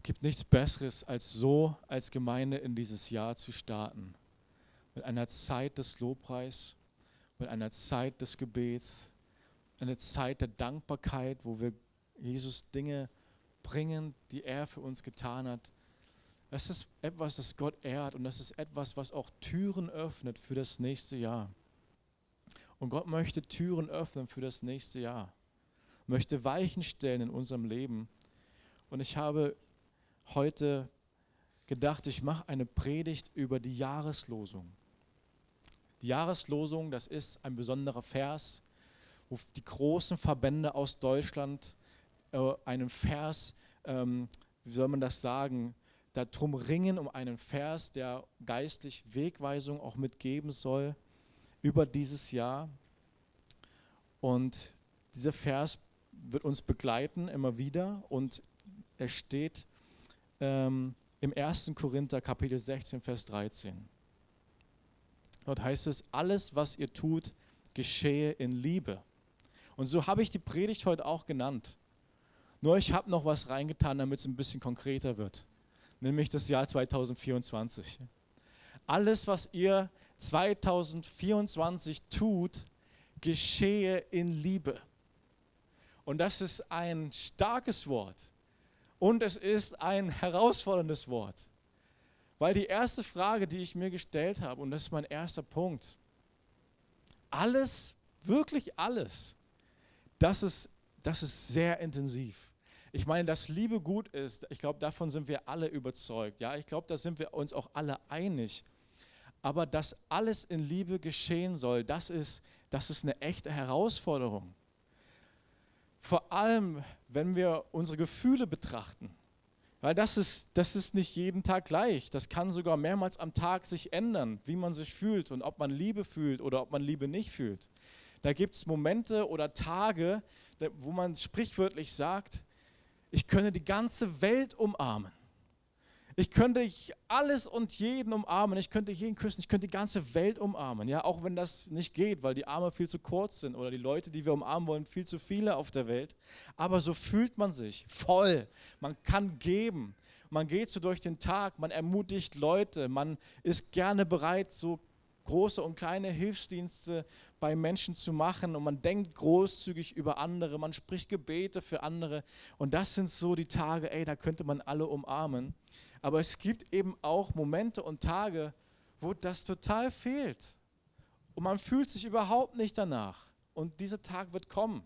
Es gibt nichts Besseres, als so als Gemeinde in dieses Jahr zu starten. Mit einer Zeit des Lobpreis, mit einer Zeit des Gebets, eine Zeit der Dankbarkeit, wo wir Jesus Dinge bringen, die er für uns getan hat. Das ist etwas, das Gott ehrt und das ist etwas, was auch Türen öffnet für das nächste Jahr. Und Gott möchte Türen öffnen für das nächste Jahr, möchte Weichen stellen in unserem Leben. Und ich habe heute gedacht, ich mache eine Predigt über die Jahreslosung. Die Jahreslosung, das ist ein besonderer Vers, wo die großen Verbände aus Deutschland äh, einen Vers, ähm, wie soll man das sagen, darum ringen, um einen Vers, der geistlich Wegweisung auch mitgeben soll über dieses Jahr. Und dieser Vers wird uns begleiten immer wieder und er steht ähm, im 1. Korinther Kapitel 16, Vers 13. Dort heißt es, alles, was ihr tut, geschehe in Liebe. Und so habe ich die Predigt heute auch genannt. Nur ich habe noch was reingetan, damit es ein bisschen konkreter wird. Nämlich das Jahr 2024. Alles, was ihr 2024 tut, geschehe in Liebe. Und das ist ein starkes Wort. Und es ist ein herausforderndes Wort. Weil die erste Frage, die ich mir gestellt habe, und das ist mein erster Punkt, alles, wirklich alles, das ist, das ist sehr intensiv. Ich meine, dass Liebe gut ist, ich glaube, davon sind wir alle überzeugt. Ja, ich glaube, da sind wir uns auch alle einig. Aber dass alles in Liebe geschehen soll, das ist, das ist eine echte Herausforderung. Vor allem, wenn wir unsere Gefühle betrachten. Weil das ist, das ist nicht jeden Tag gleich. Das kann sogar mehrmals am Tag sich ändern, wie man sich fühlt und ob man Liebe fühlt oder ob man Liebe nicht fühlt. Da gibt es Momente oder Tage, wo man sprichwörtlich sagt, ich könnte die ganze Welt umarmen. Ich könnte alles und jeden umarmen. Ich könnte jeden küssen. Ich könnte die ganze Welt umarmen. Ja, auch wenn das nicht geht, weil die Arme viel zu kurz sind oder die Leute, die wir umarmen wollen, viel zu viele auf der Welt. Aber so fühlt man sich voll. Man kann geben. Man geht so durch den Tag. Man ermutigt Leute. Man ist gerne bereit, so große und kleine Hilfsdienste bei Menschen zu machen und man denkt großzügig über andere, man spricht Gebete für andere und das sind so die Tage, ey, da könnte man alle umarmen. Aber es gibt eben auch Momente und Tage, wo das total fehlt. Und man fühlt sich überhaupt nicht danach. Und dieser Tag wird kommen.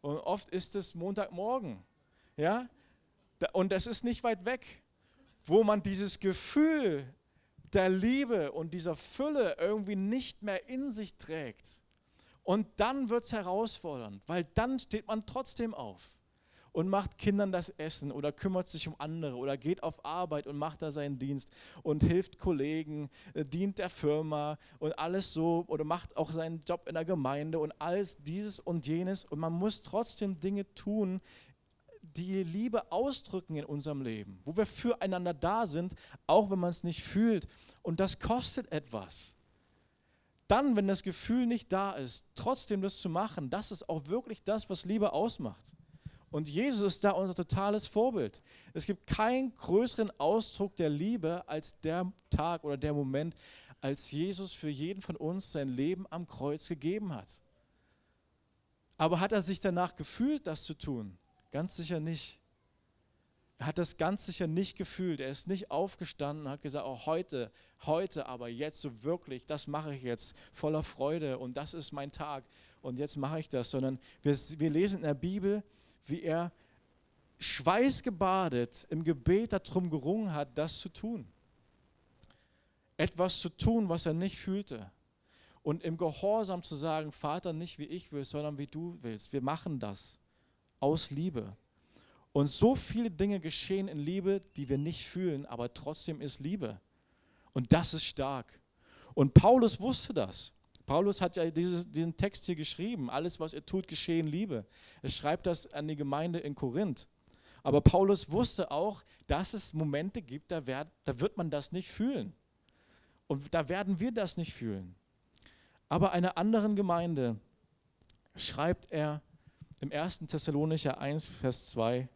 Und oft ist es Montagmorgen, ja, und das ist nicht weit weg, wo man dieses Gefühl der Liebe und dieser Fülle irgendwie nicht mehr in sich trägt. Und dann wird es herausfordernd, weil dann steht man trotzdem auf und macht Kindern das Essen oder kümmert sich um andere oder geht auf Arbeit und macht da seinen Dienst und hilft Kollegen, äh, dient der Firma und alles so oder macht auch seinen Job in der Gemeinde und alles dieses und jenes. Und man muss trotzdem Dinge tun, die Liebe ausdrücken in unserem Leben, wo wir füreinander da sind, auch wenn man es nicht fühlt. Und das kostet etwas. Dann, wenn das Gefühl nicht da ist, trotzdem das zu machen, das ist auch wirklich das, was Liebe ausmacht. Und Jesus ist da unser totales Vorbild. Es gibt keinen größeren Ausdruck der Liebe als der Tag oder der Moment, als Jesus für jeden von uns sein Leben am Kreuz gegeben hat. Aber hat er sich danach gefühlt, das zu tun? Ganz sicher nicht. Er hat das ganz sicher nicht gefühlt. Er ist nicht aufgestanden und hat gesagt, oh, heute, heute, aber jetzt so wirklich, das mache ich jetzt voller Freude und das ist mein Tag und jetzt mache ich das, sondern wir, wir lesen in der Bibel, wie er schweißgebadet im Gebet darum gerungen hat, das zu tun. Etwas zu tun, was er nicht fühlte. Und im Gehorsam zu sagen, Vater, nicht wie ich will, sondern wie du willst. Wir machen das aus Liebe. Und so viele Dinge geschehen in Liebe, die wir nicht fühlen, aber trotzdem ist Liebe. Und das ist stark. Und Paulus wusste das. Paulus hat ja diese, diesen Text hier geschrieben. Alles, was er tut, geschehe in Liebe. Er schreibt das an die Gemeinde in Korinth. Aber Paulus wusste auch, dass es Momente gibt, da, werd, da wird man das nicht fühlen. Und da werden wir das nicht fühlen. Aber einer anderen Gemeinde schreibt er im 1. Thessalonicher 1, Vers 2,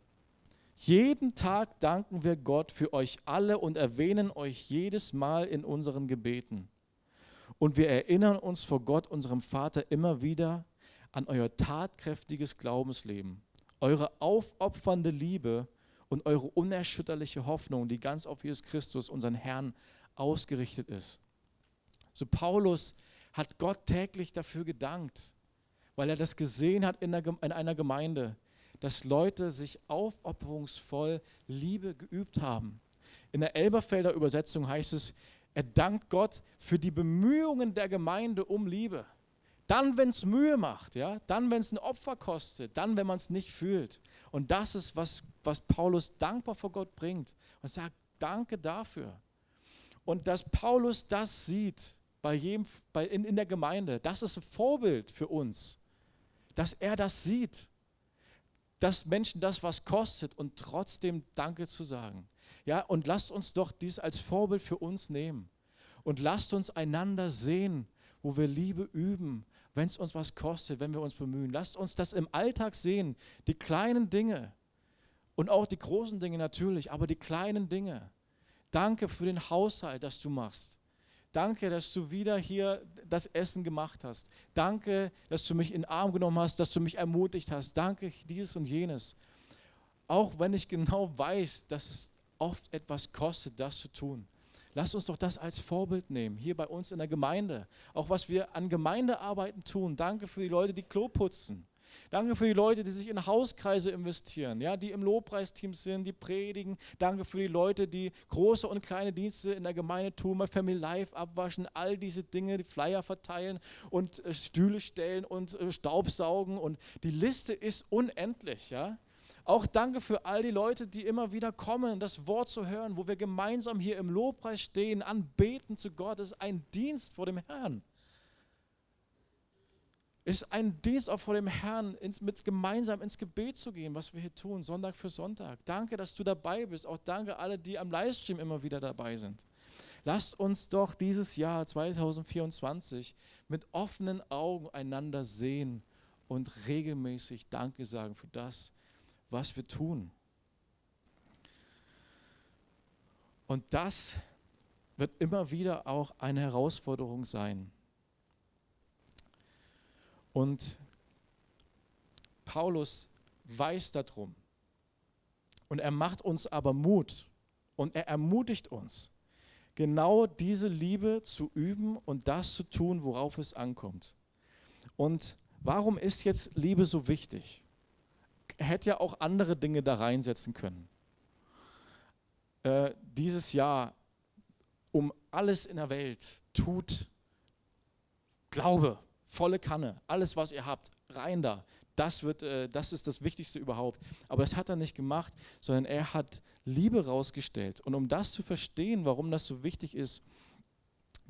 Jeden Tag danken wir Gott für euch alle und erwähnen euch jedes Mal in unseren Gebeten. Und wir erinnern uns vor Gott, unserem Vater, immer wieder an euer tatkräftiges Glaubensleben, eure aufopfernde Liebe und eure unerschütterliche Hoffnung, die ganz auf Jesus Christus, unseren Herrn, ausgerichtet ist. So Paulus hat Gott täglich dafür gedankt, weil er das gesehen hat in einer Gemeinde, dass Leute sich aufopferungsvoll Liebe geübt haben. In der Elberfelder Übersetzung heißt es, er dankt Gott für die Bemühungen der Gemeinde um Liebe. Dann, wenn es Mühe macht, ja, dann, wenn es ein Opfer kostet, dann, wenn man es nicht fühlt. Und das ist, was, was Paulus dankbar vor Gott bringt und sagt, danke dafür. Und dass Paulus das sieht bei jedem, bei, in, in der Gemeinde, das ist ein Vorbild für uns, dass er das sieht dass Menschen das was kostet und trotzdem Danke zu sagen. Ja, und lasst uns doch dies als Vorbild für uns nehmen. Und lasst uns einander sehen, wo wir Liebe üben, wenn es uns was kostet, wenn wir uns bemühen. Lasst uns das im Alltag sehen, die kleinen Dinge und auch die großen Dinge natürlich, aber die kleinen Dinge. Danke für den Haushalt, das du machst. Danke, dass du wieder hier das Essen gemacht hast. Danke, dass du mich in den Arm genommen hast, dass du mich ermutigt hast. Danke, dieses und jenes. Auch wenn ich genau weiß, dass es oft etwas kostet, das zu tun. Lass uns doch das als Vorbild nehmen, hier bei uns in der Gemeinde. Auch was wir an Gemeindearbeiten tun. Danke für die Leute, die Klo putzen. Danke für die Leute, die sich in Hauskreise investieren, ja, die im Lobpreisteam sind, die predigen. Danke für die Leute, die große und kleine Dienste in der Gemeinde tun, mal Family Life abwaschen, all diese Dinge, die Flyer verteilen und äh, Stühle stellen und äh, Staubsaugen. Und die Liste ist unendlich, ja. Auch danke für all die Leute, die immer wieder kommen, das Wort zu hören, wo wir gemeinsam hier im Lobpreis stehen, anbeten zu Gott. Das ist ein Dienst vor dem Herrn ist ein Dienst auch vor dem Herrn, ins, mit gemeinsam ins Gebet zu gehen, was wir hier tun, Sonntag für Sonntag. Danke, dass du dabei bist. Auch danke alle, die am Livestream immer wieder dabei sind. Lasst uns doch dieses Jahr 2024 mit offenen Augen einander sehen und regelmäßig Danke sagen für das, was wir tun. Und das wird immer wieder auch eine Herausforderung sein. Und Paulus weiß darum. Und er macht uns aber Mut und er ermutigt uns, genau diese Liebe zu üben und das zu tun, worauf es ankommt. Und warum ist jetzt Liebe so wichtig? Er hätte ja auch andere Dinge da reinsetzen können. Äh, dieses Jahr um alles in der Welt tut Glaube, volle Kanne, alles, was ihr habt, rein da. Das, wird, äh, das ist das Wichtigste überhaupt. Aber das hat er nicht gemacht, sondern er hat Liebe rausgestellt. Und um das zu verstehen, warum das so wichtig ist,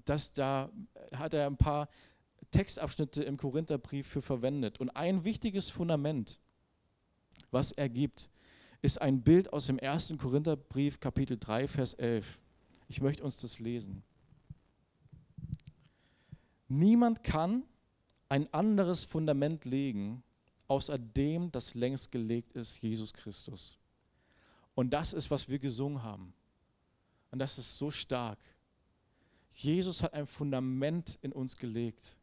dass da hat er ein paar Textabschnitte im Korintherbrief für verwendet. Und ein wichtiges Fundament, was er gibt, ist ein Bild aus dem ersten Korintherbrief, Kapitel 3, Vers 11. Ich möchte uns das lesen. Niemand kann ein anderes Fundament legen, außer dem, das längst gelegt ist, Jesus Christus. Und das ist, was wir gesungen haben. Und das ist so stark. Jesus hat ein Fundament in uns gelegt.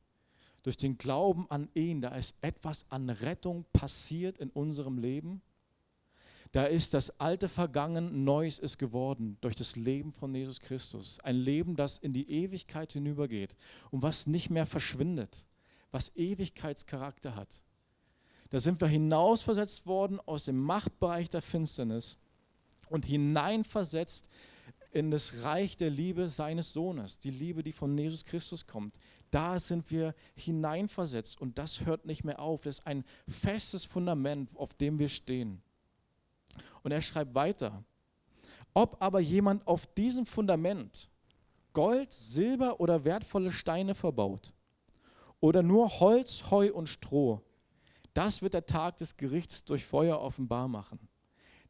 Durch den Glauben an ihn, da ist etwas an Rettung passiert in unserem Leben. Da ist das Alte vergangen, Neues ist geworden durch das Leben von Jesus Christus. Ein Leben, das in die Ewigkeit hinübergeht und was nicht mehr verschwindet was Ewigkeitscharakter hat. Da sind wir hinausversetzt worden aus dem Machtbereich der Finsternis und hineinversetzt in das Reich der Liebe seines Sohnes, die Liebe, die von Jesus Christus kommt. Da sind wir hineinversetzt und das hört nicht mehr auf. Das ist ein festes Fundament, auf dem wir stehen. Und er schreibt weiter, ob aber jemand auf diesem Fundament Gold, Silber oder wertvolle Steine verbaut, oder nur Holz, Heu und Stroh. Das wird der Tag des Gerichts durch Feuer offenbar machen.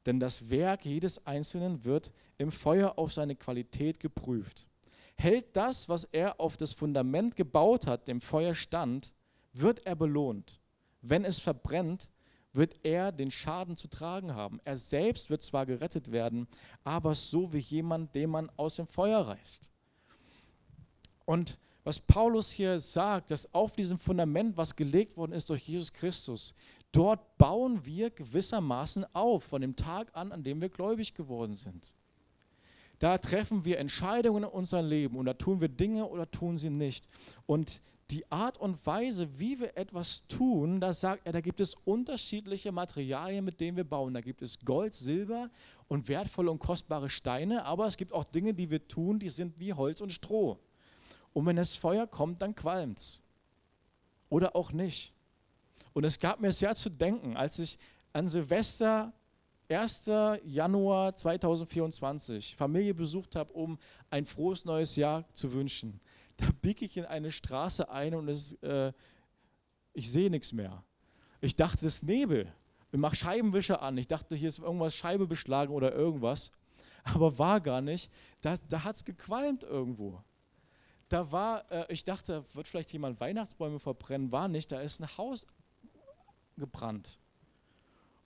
Denn das Werk jedes Einzelnen wird im Feuer auf seine Qualität geprüft. Hält das, was er auf das Fundament gebaut hat, dem Feuer stand, wird er belohnt. Wenn es verbrennt, wird er den Schaden zu tragen haben. Er selbst wird zwar gerettet werden, aber so wie jemand, den man aus dem Feuer reißt. Und was Paulus hier sagt, dass auf diesem Fundament, was gelegt worden ist durch Jesus Christus, dort bauen wir gewissermaßen auf von dem Tag an, an dem wir gläubig geworden sind. Da treffen wir Entscheidungen in unserem Leben und da tun wir Dinge oder tun sie nicht. Und die Art und Weise, wie wir etwas tun, da sagt er, da gibt es unterschiedliche Materialien, mit denen wir bauen. Da gibt es Gold, Silber und wertvolle und kostbare Steine, aber es gibt auch Dinge, die wir tun, die sind wie Holz und Stroh. Und wenn das Feuer kommt, dann qualmt es. Oder auch nicht. Und es gab mir sehr zu denken, als ich an Silvester 1. Januar 2024 Familie besucht habe, um ein frohes neues Jahr zu wünschen. Da biege ich in eine Straße ein und es, äh, ich sehe nichts mehr. Ich dachte, es ist Nebel. Ich mache Scheibenwischer an. Ich dachte, hier ist irgendwas Scheibe beschlagen oder irgendwas. Aber war gar nicht. Da, da hat es gequalmt irgendwo da war, äh, ich dachte, wird vielleicht jemand Weihnachtsbäume verbrennen, war nicht, da ist ein Haus gebrannt.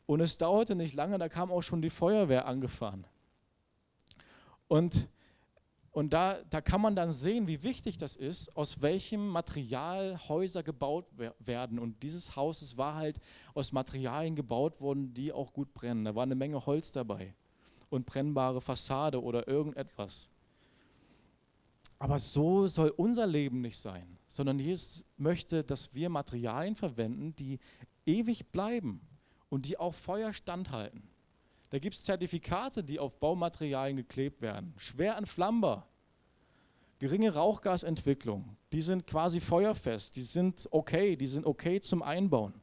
Und es dauerte nicht lange, da kam auch schon die Feuerwehr angefahren. Und, und da, da kann man dann sehen, wie wichtig das ist, aus welchem Material Häuser gebaut werden. Und dieses Haus war halt aus Materialien gebaut worden, die auch gut brennen. Da war eine Menge Holz dabei und brennbare Fassade oder irgendetwas. Aber so soll unser Leben nicht sein, sondern Jesus möchte, dass wir Materialien verwenden, die ewig bleiben und die auch Feuer standhalten. Da gibt es Zertifikate, die auf Baumaterialien geklebt werden. Schwer entflammbar. Geringe Rauchgasentwicklung. Die sind quasi feuerfest. Die sind okay. Die sind okay zum Einbauen.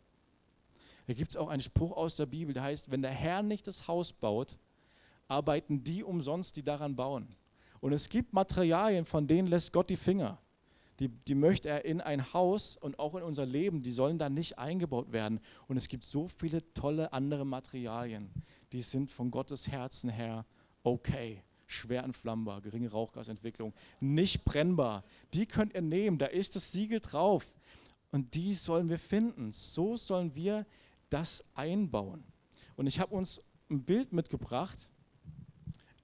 Da gibt es auch einen Spruch aus der Bibel, der heißt, wenn der Herr nicht das Haus baut, arbeiten die umsonst, die daran bauen. Und es gibt Materialien, von denen lässt Gott die Finger. Die, die möchte er in ein Haus und auch in unser Leben, die sollen da nicht eingebaut werden. Und es gibt so viele tolle andere Materialien, die sind von Gottes Herzen her okay. Schwer entflammbar, geringe Rauchgasentwicklung, nicht brennbar. Die könnt ihr nehmen, da ist das Siegel drauf. Und die sollen wir finden. So sollen wir das einbauen. Und ich habe uns ein Bild mitgebracht,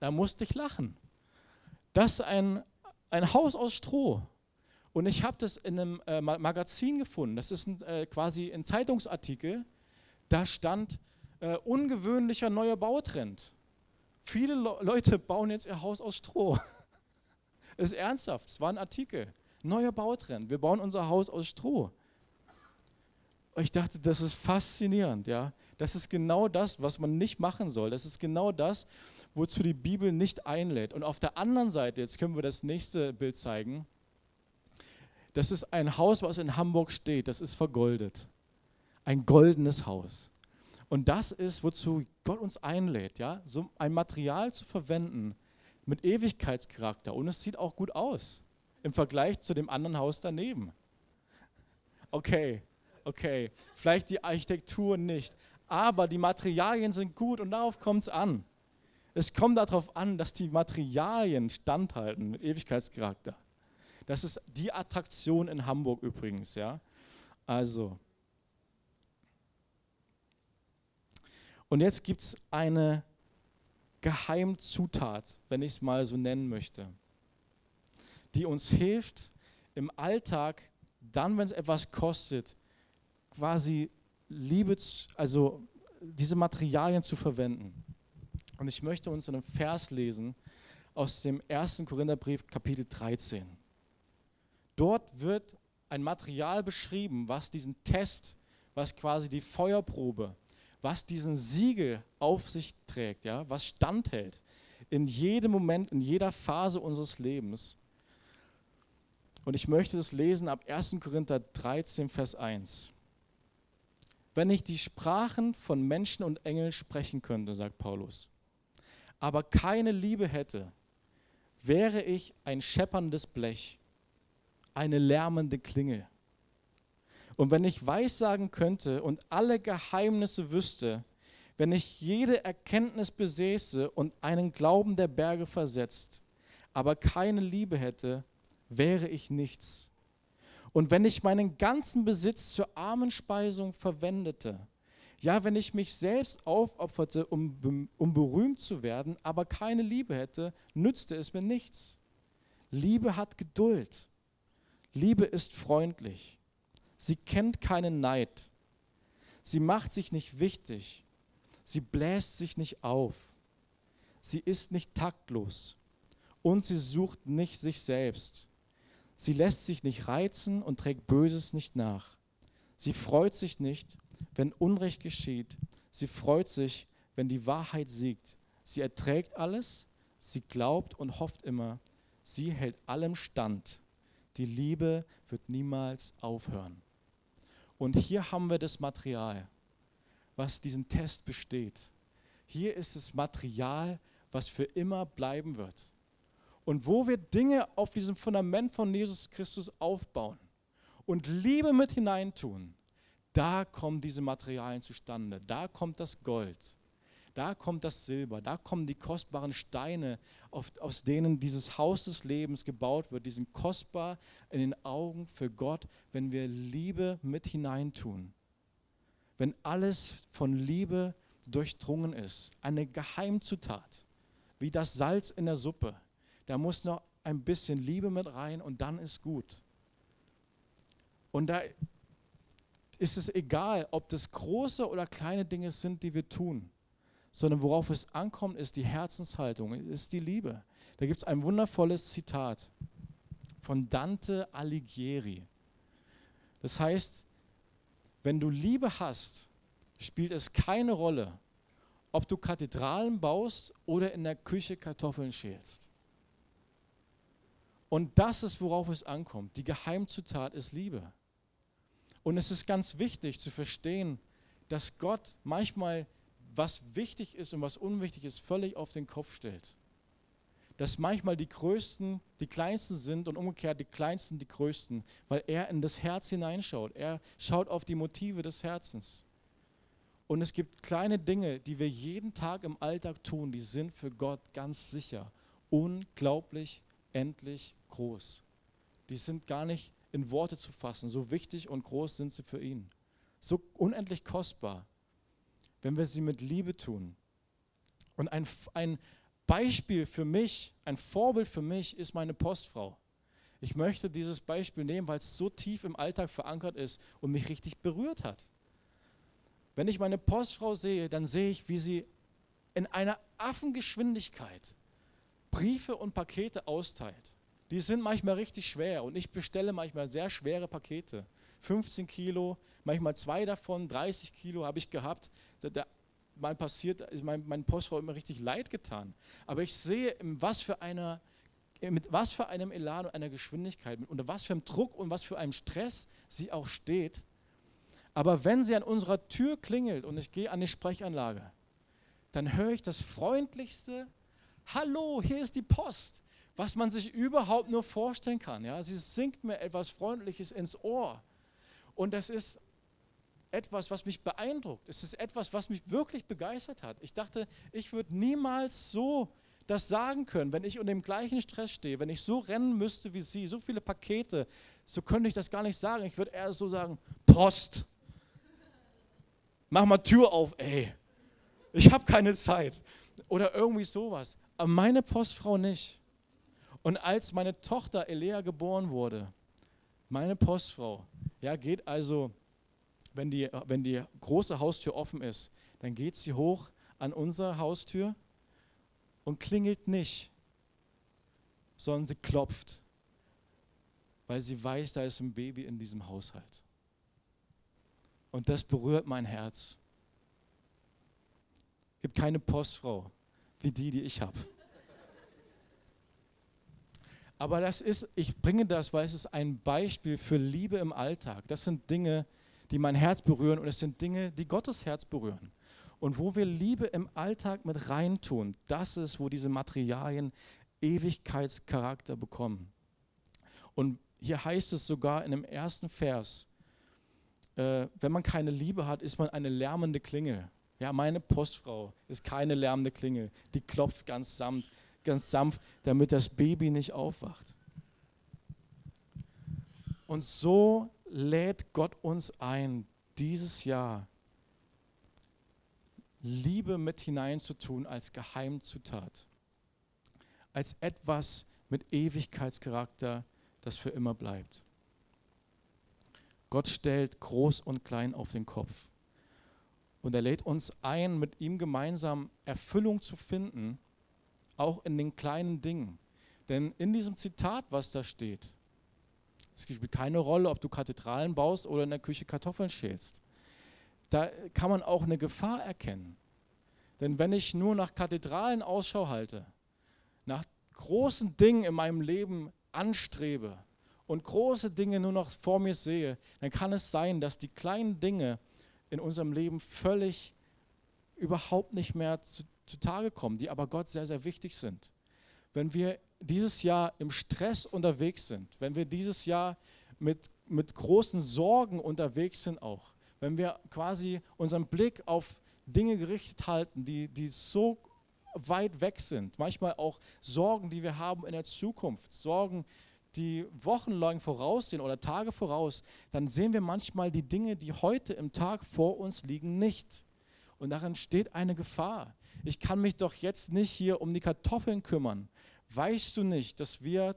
da musste ich lachen. Das ist ein, ein Haus aus Stroh. Und ich habe das in einem äh, Magazin gefunden. Das ist ein, äh, quasi ein Zeitungsartikel. Da stand äh, ungewöhnlicher neuer Bautrend. Viele Le Leute bauen jetzt ihr Haus aus Stroh. ist ernsthaft. Es war ein Artikel. Neuer Bautrend. Wir bauen unser Haus aus Stroh. Und ich dachte, das ist faszinierend. Ja, das ist genau das, was man nicht machen soll. Das ist genau das, wozu die Bibel nicht einlädt. Und auf der anderen Seite, jetzt können wir das nächste Bild zeigen, das ist ein Haus, was in Hamburg steht, das ist vergoldet. Ein goldenes Haus. Und das ist, wozu Gott uns einlädt, ja, so ein Material zu verwenden mit Ewigkeitscharakter. Und es sieht auch gut aus im Vergleich zu dem anderen Haus daneben. Okay, okay, vielleicht die Architektur nicht, aber die Materialien sind gut und darauf kommt es an. Es kommt darauf an, dass die Materialien standhalten mit Ewigkeitscharakter. Das ist die Attraktion in Hamburg übrigens, ja. Also. Und jetzt gibt es eine Geheimzutat, wenn ich es mal so nennen möchte, die uns hilft, im Alltag, dann, wenn es etwas kostet, quasi Liebe, also diese Materialien zu verwenden. Und ich möchte uns einen Vers lesen aus dem 1. Korintherbrief, Kapitel 13. Dort wird ein Material beschrieben, was diesen Test, was quasi die Feuerprobe, was diesen Siegel auf sich trägt, ja, was standhält in jedem Moment, in jeder Phase unseres Lebens. Und ich möchte das lesen ab 1. Korinther 13, Vers 1. Wenn ich die Sprachen von Menschen und Engeln sprechen könnte, sagt Paulus, aber keine Liebe hätte, wäre ich ein schepperndes Blech, eine lärmende Klingel. Und wenn ich Weissagen könnte und alle Geheimnisse wüsste, wenn ich jede Erkenntnis besäße und einen Glauben der Berge versetzt, aber keine Liebe hätte, wäre ich nichts. Und wenn ich meinen ganzen Besitz zur Armenspeisung verwendete, Ja, wenn ich mich selbst aufopferte, um, um berühmt zu werden, aber keine Liebe hätte, nützte es mir nichts. Liebe hat Geduld. Liebe ist freundlich. Sie kennt keinen Neid. Sie macht sich nicht wichtig. Sie bläst sich nicht auf. Sie ist nicht taktlos. Und sie sucht nicht sich selbst. Sie lässt sich nicht reizen und trägt Böses nicht nach. Sie freut sich nicht, wenn Unrecht geschieht. Sie freut sich, wenn die Wahrheit siegt. Sie erträgt alles, sie glaubt und hofft immer. Sie hält allem stand. Die Liebe wird niemals aufhören. Und hier haben wir das Material, was diesen Test besteht. Hier ist das Material, was für immer bleiben wird. Und wo wir Dinge auf diesem Fundament von Jesus Christus aufbauen und Liebe mit hineintun, da kommen diese Materialien zustande. Da kommt das Gold, da kommt das Silber, da kommen die kostbaren Steine, aus denen dieses Haus des Lebens gebaut wird. Die sind kostbar in den Augen für Gott, wenn wir Liebe mit hineintun. Wenn alles von Liebe durchdrungen ist, eine Geheimzutat, wie das Salz in der Suppe da muss noch ein bisschen Liebe mit rein und dann ist gut. Und da ist es egal, ob das große oder kleine Dinge sind, die wir tun, sondern worauf es ankommt, ist die Herzenshaltung, ist die Liebe. Da gibt es ein wundervolles Zitat von Dante Alighieri. Das heißt, wenn du Liebe hast, spielt es keine Rolle, ob du Kathedralen baust oder in der Küche Kartoffeln schälst. Und das ist, worauf es ankommt. Die Geheimzutat ist Liebe. Und es ist ganz wichtig zu verstehen, dass Gott manchmal, was wichtig ist und was unwichtig ist, völlig auf den Kopf stellt. Dass manchmal die Größten die Kleinsten sind und umgekehrt die Kleinsten die Größten, weil er in das Herz hineinschaut. Er schaut auf die Motive des Herzens. Und es gibt kleine Dinge, die wir jeden Tag im Alltag tun, die sind für Gott ganz sicher unglaublich endlich groß. Die sind gar nicht in Worte zu fassen. So wichtig und groß sind sie für ihn. So unendlich kostbar, wenn wir sie mit Liebe tun. Und ein, ein Beispiel für mich, ein Vorbild für mich ist meine Postfrau. Ich möchte dieses Beispiel nehmen, weil es so tief im Alltag verankert ist und mich richtig berührt hat. Wenn ich meine Postfrau sehe, dann sehe ich, wie sie in einer Affengeschwindigkeit Briefe und Pakete austeilt. Die sind manchmal richtig schwer und ich bestelle manchmal sehr schwere Pakete. 15 Kilo, manchmal zwei davon, 30 Kilo habe ich gehabt. Da, da, mal passiert, ist mein, mein Postfrau immer richtig leid getan. Aber ich sehe, was für einer, mit was für einem Elan und einer Geschwindigkeit, unter was für einem Druck und was für einem Stress sie auch steht. Aber wenn sie an unserer Tür klingelt und ich gehe an die Sprechanlage, dann höre ich das freundlichste, Hallo, hier ist die Post, was man sich überhaupt nur vorstellen kann. Ja? Sie singt mir etwas Freundliches ins Ohr. Und das ist etwas, was mich beeindruckt. Es ist etwas, was mich wirklich begeistert hat. Ich dachte, ich würde niemals so das sagen können, wenn ich unter dem gleichen Stress stehe, wenn ich so rennen müsste wie sie, so viele Pakete, so könnte ich das gar nicht sagen. Ich würde eher so sagen, Post. Mach mal Tür auf, ey. Ich habe keine Zeit. Oder irgendwie sowas aber meine Postfrau nicht. Und als meine Tochter Elea geboren wurde, meine Postfrau, ja, geht also, wenn die, wenn die große Haustür offen ist, dann geht sie hoch an unsere Haustür und klingelt nicht, sondern sie klopft, weil sie weiß, da ist ein Baby in diesem Haushalt. Und das berührt mein Herz. Es gibt keine Postfrau wie die, die ich habe. Aber das ist, ich bringe das, weil es ist ein Beispiel für Liebe im Alltag. Das sind Dinge, die mein Herz berühren und es sind Dinge, die Gottes Herz berühren. Und wo wir Liebe im Alltag mit reintun, das ist, wo diese Materialien Ewigkeitscharakter bekommen. Und hier heißt es sogar in dem ersten Vers, äh, wenn man keine Liebe hat, ist man eine lärmende Klingel. Ja, meine Postfrau ist keine lärmende Klingel, die klopft ganz sanft ganz sanft, damit das Baby nicht aufwacht. Und so lädt Gott uns ein, dieses Jahr Liebe mit hineinzutun als Geheimzutat, als etwas mit Ewigkeitscharakter, das für immer bleibt. Gott stellt groß und klein auf den Kopf. Und er lädt uns ein, mit ihm gemeinsam Erfüllung zu finden, auch in den kleinen Dingen. Denn in diesem Zitat, was da steht, es spielt keine Rolle, ob du Kathedralen baust oder in der Küche Kartoffeln schälst da kann man auch eine Gefahr erkennen. Denn wenn ich nur nach Kathedralen Ausschau halte, nach großen Dingen in meinem Leben anstrebe und große Dinge nur noch vor mir sehe, dann kann es sein, dass die kleinen Dinge in unserem Leben völlig überhaupt nicht mehr zu, zutage kommen, die aber Gott sehr, sehr wichtig sind. Wenn wir dieses Jahr im Stress unterwegs sind, wenn wir dieses Jahr mit, mit großen Sorgen unterwegs sind auch, wenn wir quasi unseren Blick auf Dinge gerichtet halten, die, die so weit weg sind, manchmal auch Sorgen, die wir haben in der Zukunft, Sorgen, die wochenlang voraussehen oder Tage voraus, dann sehen wir manchmal die Dinge, die heute im Tag vor uns liegen, nicht. Und darin steht eine Gefahr. Ich kann mich doch jetzt nicht hier um die Kartoffeln kümmern. Weißt du nicht, dass wir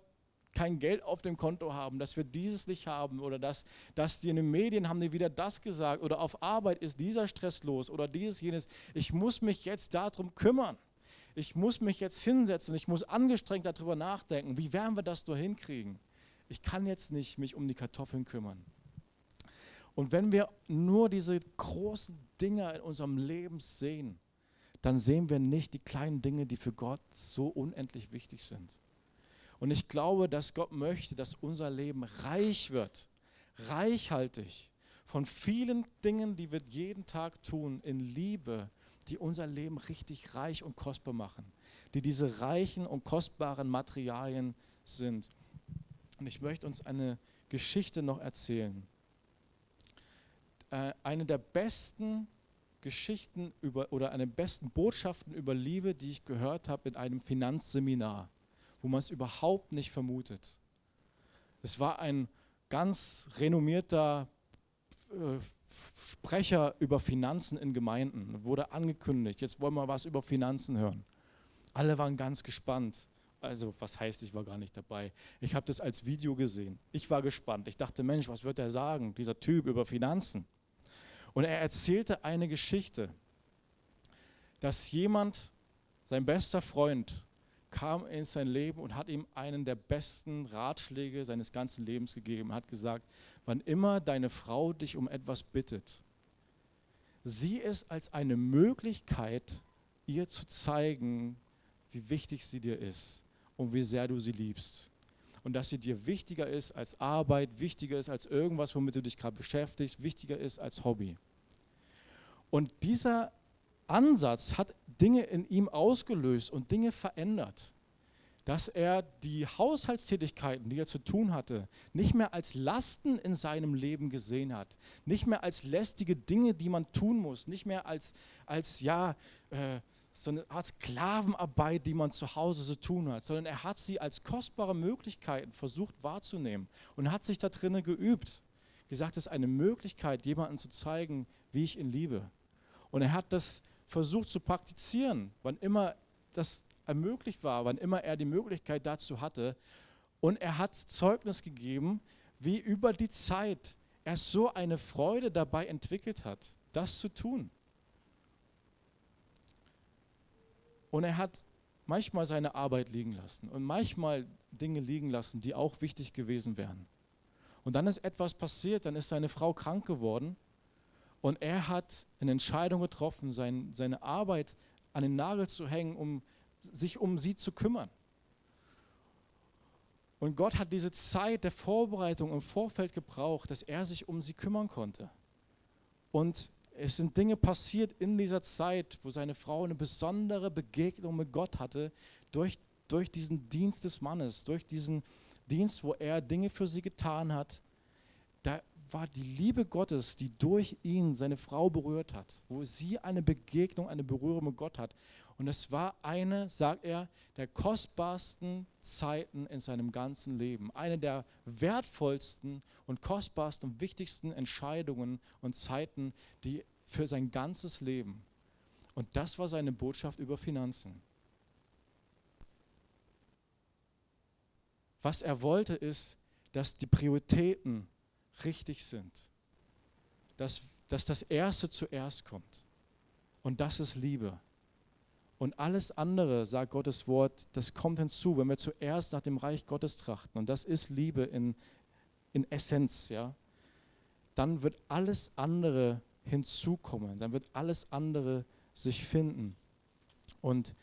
kein Geld auf dem Konto haben, dass wir dieses nicht haben oder dass, dass die in den Medien haben die wieder das gesagt oder auf Arbeit ist dieser Stress los oder dieses, jenes. Ich muss mich jetzt darum kümmern. Ich muss mich jetzt hinsetzen, ich muss angestrengt darüber nachdenken, wie werden wir das nur hinkriegen. Ich kann jetzt nicht mich um die Kartoffeln kümmern. Und wenn wir nur diese großen Dinge in unserem Leben sehen, dann sehen wir nicht die kleinen Dinge, die für Gott so unendlich wichtig sind. Und ich glaube, dass Gott möchte, dass unser Leben reich wird, reichhaltig von vielen Dingen, die wir jeden Tag tun, in Liebe, die unser Leben richtig reich und kostbar machen, die diese reichen und kostbaren Materialien sind. Und ich möchte uns eine Geschichte noch erzählen. Äh, eine der besten Geschichten über oder eine der besten Botschaften über Liebe, die ich gehört habe in einem Finanzseminar wo man es überhaupt nicht vermutet. Es war ein ganz renommierter äh, Sprecher über Finanzen in Gemeinden, wurde angekündigt, jetzt wollen wir was über Finanzen hören. Alle waren ganz gespannt. Also was heißt, ich war gar nicht dabei. Ich habe das als Video gesehen. Ich war gespannt. Ich dachte, Mensch, was wird er sagen, dieser Typ über Finanzen? Und er erzählte eine Geschichte, dass jemand, sein bester Freund, kam in sein Leben und hat ihm einen der besten Ratschläge seines ganzen Lebens gegeben. Er hat gesagt, wann immer deine Frau dich um etwas bittet, sieh es als eine Möglichkeit, ihr zu zeigen, wie wichtig sie dir ist und wie sehr du sie liebst. Und dass sie dir wichtiger ist als Arbeit, wichtiger ist als irgendwas, womit du dich gerade beschäftigst, wichtiger ist als Hobby. Und dieser Ansatz hat Dinge in ihm ausgelöst und Dinge verändert. Dass er die Haushaltstätigkeiten, die er zu tun hatte, nicht mehr als Lasten in seinem Leben gesehen hat, nicht mehr als lästige Dinge, die man tun muss, nicht mehr als, als ja, äh, so eine Art Sklavenarbeit, die man zu Hause zu tun hat, sondern er hat sie als kostbare Möglichkeiten versucht wahrzunehmen und hat sich da drinnen geübt. Gesagt, es ist eine Möglichkeit, jemandem zu zeigen, wie ich ihn liebe. Und er hat das versucht zu praktizieren, wann immer das ermöglicht war, wann immer er die Möglichkeit dazu hatte. Und er hat Zeugnis gegeben, wie über die Zeit er so eine Freude dabei entwickelt hat, das zu tun. Und er hat manchmal seine Arbeit liegen lassen und manchmal Dinge liegen lassen, die auch wichtig gewesen wären. Und dann ist etwas passiert, dann ist seine Frau krank geworden und er hat eine Entscheidung getroffen, sein, seine Arbeit an den Nagel zu hängen, um sich um sie zu kümmern. Und Gott hat diese Zeit der Vorbereitung im Vorfeld gebraucht, dass er sich um sie kümmern konnte. Und es sind Dinge passiert in dieser Zeit, wo seine Frau eine besondere Begegnung mit Gott hatte, durch, durch diesen Dienst des Mannes, durch diesen Dienst, wo er Dinge für sie getan hat. Da war die Liebe Gottes, die durch ihn seine Frau berührt hat, wo sie eine Begegnung, eine Berührung mit Gott hat. Und es war eine, sagt er, der kostbarsten Zeiten in seinem ganzen Leben. Eine der wertvollsten und kostbarsten und wichtigsten Entscheidungen und Zeiten, die für sein ganzes Leben. Und das war seine Botschaft über Finanzen. Was er wollte, ist, dass die Prioritäten richtig sind. Dass, dass das Erste zuerst kommt. Und das ist Liebe. Und alles andere, sagt Gottes Wort, das kommt hinzu, wenn wir zuerst nach dem Reich Gottes trachten. Und das ist Liebe in, in Essenz, ja. Dann wird alles andere hinzukommen. Dann wird alles andere sich finden. Und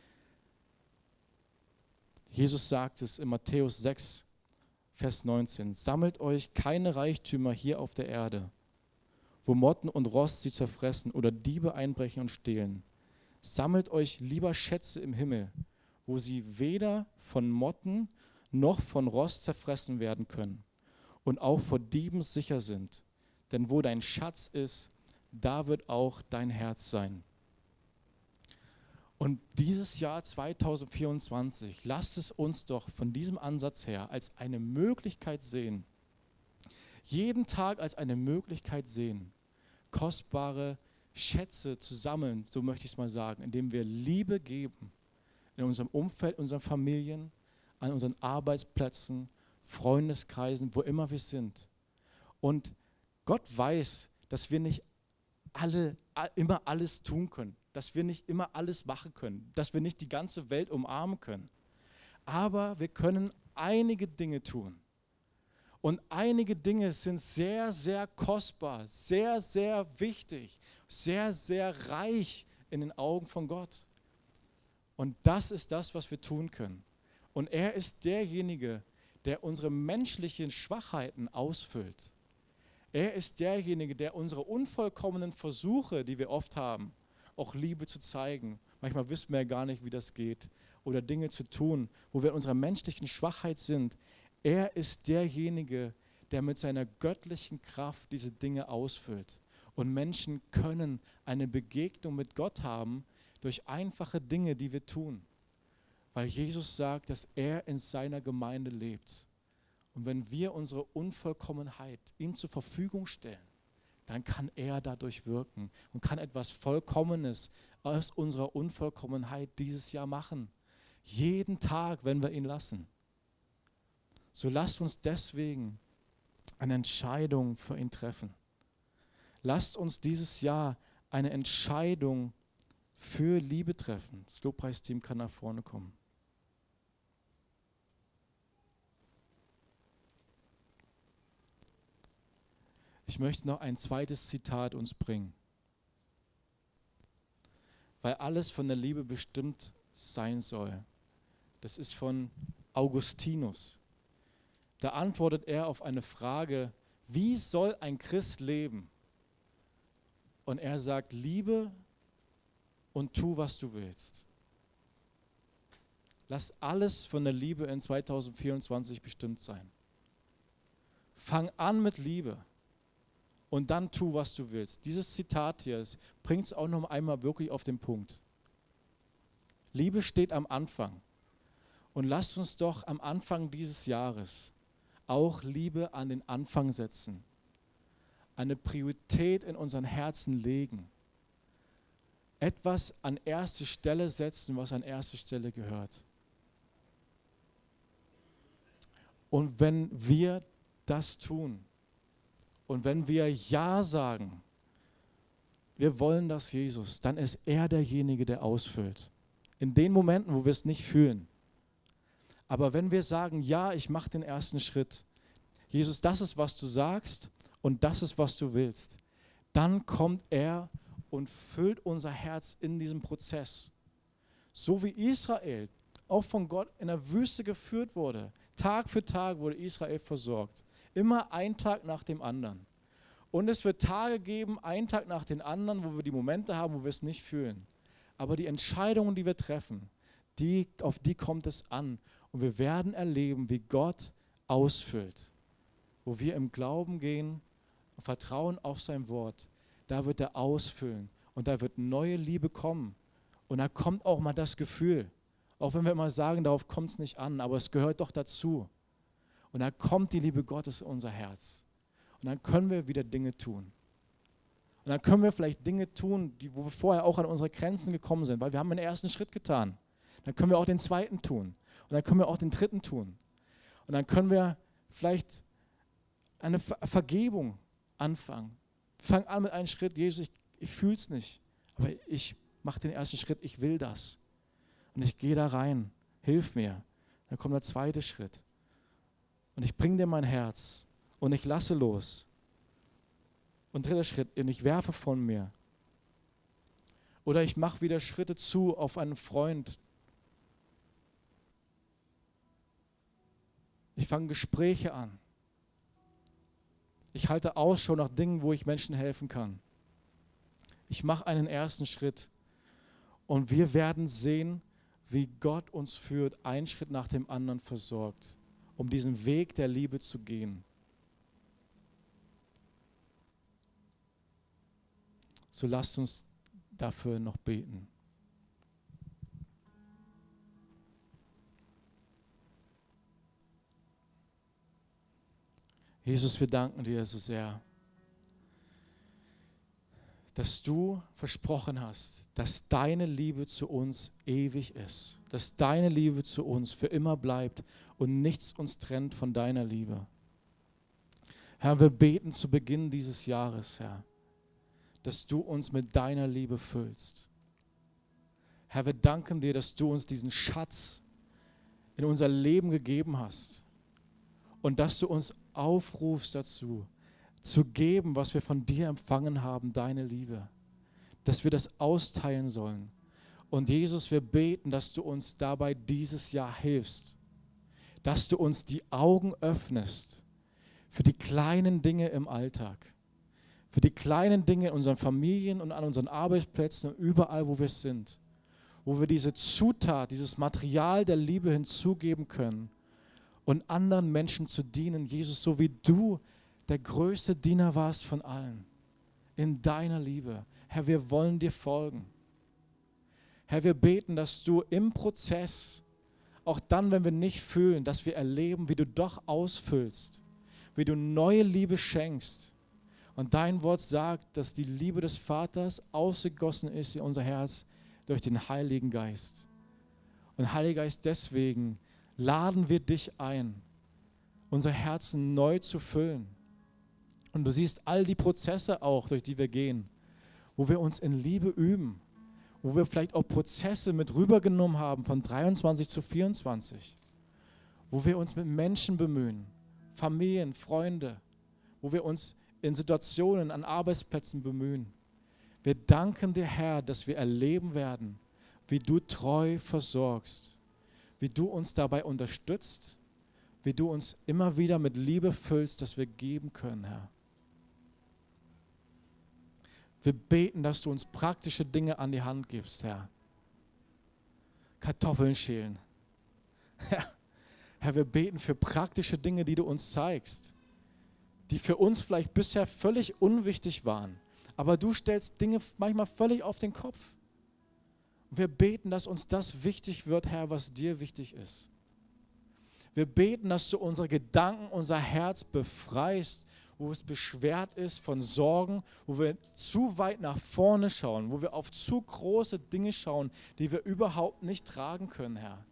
Jesus sagt es in Matthäus 6, Vers 19, sammelt euch keine Reichtümer hier auf der Erde, wo Motten und Rost sie zerfressen oder Diebe einbrechen und stehlen sammelt euch lieber Schätze im Himmel, wo sie weder von Motten noch von Rost zerfressen werden können und auch vor Dieben sicher sind. Denn wo dein Schatz ist, da wird auch dein Herz sein. Und dieses Jahr 2024, lasst es uns doch von diesem Ansatz her als eine Möglichkeit sehen, jeden Tag als eine Möglichkeit sehen, kostbare Schätze zu sammeln, so möchte ich es mal sagen, indem wir Liebe geben in unserem Umfeld, unseren Familien, an unseren Arbeitsplätzen, Freundeskreisen, wo immer wir sind. Und Gott weiß, dass wir nicht alle, immer alles tun können, dass wir nicht immer alles machen können, dass wir nicht die ganze Welt umarmen können. Aber wir können einige Dinge tun. Und einige Dinge sind sehr, sehr kostbar, sehr, sehr wichtig, sehr, sehr reich in den Augen von Gott. Und das ist das, was wir tun können. Und er ist derjenige, der unsere menschlichen Schwachheiten ausfüllt. Er ist derjenige, der unsere unvollkommenen Versuche, die wir oft haben, auch Liebe zu zeigen. Manchmal wissen wir ja gar nicht, wie das geht. Oder Dinge zu tun, wo wir in unserer menschlichen Schwachheit sind. Er ist derjenige, der mit seiner göttlichen Kraft diese Dinge ausfüllt. Und Menschen können eine Begegnung mit Gott haben durch einfache Dinge, die wir tun. Weil Jesus sagt, dass er in seiner Gemeinde lebt. Und wenn wir unsere Unvollkommenheit ihm zur Verfügung stellen, dann kann er dadurch wirken und kann etwas Vollkommenes aus unserer Unvollkommenheit dieses Jahr machen. Jeden Tag, wenn wir ihn lassen. So lasst uns deswegen eine Entscheidung für ihn treffen. Lasst uns dieses Jahr eine Entscheidung für Liebe treffen. Das Lobpreisteam kann nach vorne kommen. Ich möchte noch ein zweites Zitat uns bringen. Weil alles von der Liebe bestimmt sein soll. Das ist von Augustinus. Da antwortet er auf eine Frage, wie soll ein Christ leben? Und er sagt, liebe und tu, was du willst. Lass alles von der Liebe in 2024 bestimmt sein. Fang an mit Liebe und dann tu, was du willst. Dieses Zitat hier bringt es auch noch einmal wirklich auf den Punkt. Liebe steht am Anfang. Und lasst uns doch am Anfang dieses Jahres auch Liebe an den Anfang setzen, eine Priorität in unseren Herzen legen, etwas an erste Stelle setzen, was an erste Stelle gehört. Und wenn wir das tun und wenn wir Ja sagen, wir wollen das Jesus, dann ist er derjenige, der ausfüllt. In den Momenten, wo wir es nicht fühlen. Aber wenn wir sagen, ja, ich mache den ersten Schritt, Jesus, das ist, was du sagst und das ist, was du willst, dann kommt er und füllt unser Herz in diesem Prozess. So wie Israel auch von Gott in der Wüste geführt wurde. Tag für Tag wurde Israel versorgt. Immer ein Tag nach dem anderen. Und es wird Tage geben, ein Tag nach dem anderen, wo wir die Momente haben, wo wir es nicht fühlen. Aber die Entscheidungen, die wir treffen, die, auf die kommt es an. Und wir werden erleben, wie Gott ausfüllt. Wo wir im Glauben gehen, vertrauen auf sein Wort, da wird er ausfüllen und da wird neue Liebe kommen. Und da kommt auch mal das Gefühl, auch wenn wir immer sagen, darauf kommt es nicht an, aber es gehört doch dazu. Und da kommt die Liebe Gottes in unser Herz. Und dann können wir wieder Dinge tun. Und dann können wir vielleicht Dinge tun, die, wo wir vorher auch an unsere Grenzen gekommen sind, weil wir haben den ersten Schritt getan. Dann können wir auch den zweiten tun. Und dann können wir auch den dritten tun. Und dann können wir vielleicht eine Ver Vergebung anfangen. Fang an mit einem Schritt, Jesus, ich, ich fühle es nicht, aber ich mache den ersten Schritt, ich will das. Und ich gehe da rein, hilf mir. Dann kommt der zweite Schritt. Und ich bringe dir mein Herz und ich lasse los. Und dritter Schritt, und ich werfe von mir. Oder ich mache wieder Schritte zu auf einen Freund. Ich fange Gespräche an. Ich halte Ausschau nach Dingen, wo ich Menschen helfen kann. Ich mache einen ersten Schritt. Und wir werden sehen, wie Gott uns führt, einen Schritt nach dem anderen versorgt, um diesen Weg der Liebe zu gehen. So lasst uns dafür noch beten. Jesus, wir danken dir so sehr, dass du versprochen hast, dass deine Liebe zu uns ewig ist, dass deine Liebe zu uns für immer bleibt und nichts uns trennt von deiner Liebe. Herr, wir beten zu Beginn dieses Jahres, Herr, dass du uns mit deiner Liebe füllst. Herr, wir danken dir, dass du uns diesen Schatz in unser Leben gegeben hast und dass du uns aufrufst dazu, zu geben, was wir von dir empfangen haben, deine Liebe, dass wir das austeilen sollen. Und Jesus, wir beten, dass du uns dabei dieses Jahr hilfst, dass du uns die Augen öffnest für die kleinen Dinge im Alltag für die kleinen Dinge in unseren Familien und an unseren Arbeitsplätzen und überall, wo wir sind, wo wir diese Zutat, dieses Material der Liebe hinzugeben können und anderen Menschen zu dienen, Jesus, so wie du der größte Diener warst von allen, in deiner Liebe. Herr, wir wollen dir folgen. Herr, wir beten, dass du im Prozess, auch dann, wenn wir nicht fühlen, dass wir erleben, wie du doch ausfüllst, wie du neue Liebe schenkst und dein Wort sagt, dass die Liebe des Vaters ausgegossen ist in unser Herz durch den Heiligen Geist. Und Heiliger Geist, deswegen laden wir dich ein, unser Herzen neu zu füllen. Und du siehst all die Prozesse auch, durch die wir gehen, wo wir uns in Liebe üben, wo wir vielleicht auch Prozesse mit rübergenommen haben von 23 zu 24, wo wir uns mit Menschen bemühen, Familien, Freunde, wo wir uns in Situationen, an Arbeitsplätzen bemühen. Wir danken dir, Herr, dass wir erleben werden, wie du treu versorgst, wie du uns dabei unterstützt, wie du uns immer wieder mit Liebe füllst, dass wir geben können, Herr. Wir beten, dass du uns praktische Dinge an die Hand gibst, Herr. Kartoffeln schälen. Herr, wir beten für praktische Dinge, die du uns zeigst die für uns vielleicht bisher völlig unwichtig waren. Aber du stellst Dinge manchmal völlig auf den Kopf. Und wir beten, dass uns das wichtig wird, Herr, was dir wichtig ist. Wir beten, dass du unsere Gedanken, unser Herz befreist, wo es beschwert ist von Sorgen, wo wir zu weit nach vorne schauen, wo wir auf zu große Dinge schauen, die wir überhaupt nicht tragen können, Herr.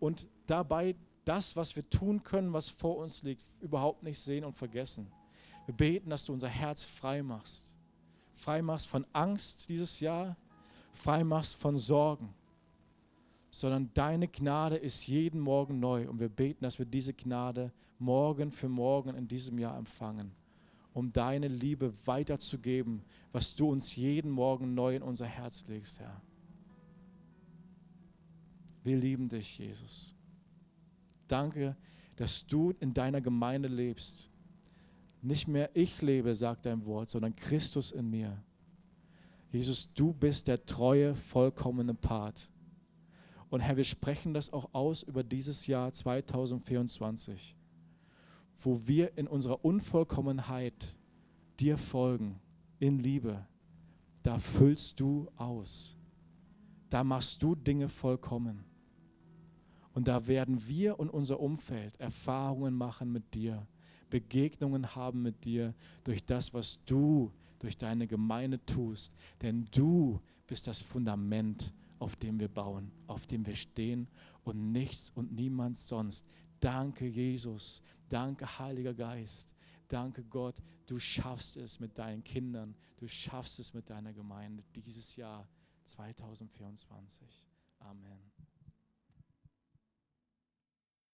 Und dabei das, was wir tun können, was vor uns liegt, überhaupt nicht sehen und vergessen. Wir beten, dass du unser Herz frei machst. Frei machst von Angst dieses Jahr, frei machst von Sorgen. Sondern deine Gnade ist jeden Morgen neu. Und wir beten, dass wir diese Gnade morgen für morgen in diesem Jahr empfangen, um deine Liebe weiterzugeben, was du uns jeden Morgen neu in unser Herz legst, Herr. Wir lieben dich, Jesus. Danke, dass du in deiner Gemeinde lebst. Nicht mehr ich lebe, sagt dein Wort, sondern Christus in mir. Jesus, du bist der treue, vollkommene Part. Und Herr, wir sprechen das auch aus über dieses Jahr 2024, wo wir in unserer Unvollkommenheit dir folgen, in Liebe. Da füllst du aus. Da machst du Dinge vollkommen. Und da werden wir und unser Umfeld Erfahrungen machen mit dir, Begegnungen haben mit dir durch das, was du durch deine Gemeinde tust, denn du bist das Fundament, auf dem wir bauen, auf dem wir stehen und nichts und niemand sonst. Danke, Jesus. Danke, Heiliger Geist. Danke, Gott. Du schaffst es mit deinen Kindern. Du schaffst es mit deiner Gemeinde dieses Jahr 2024. Amen.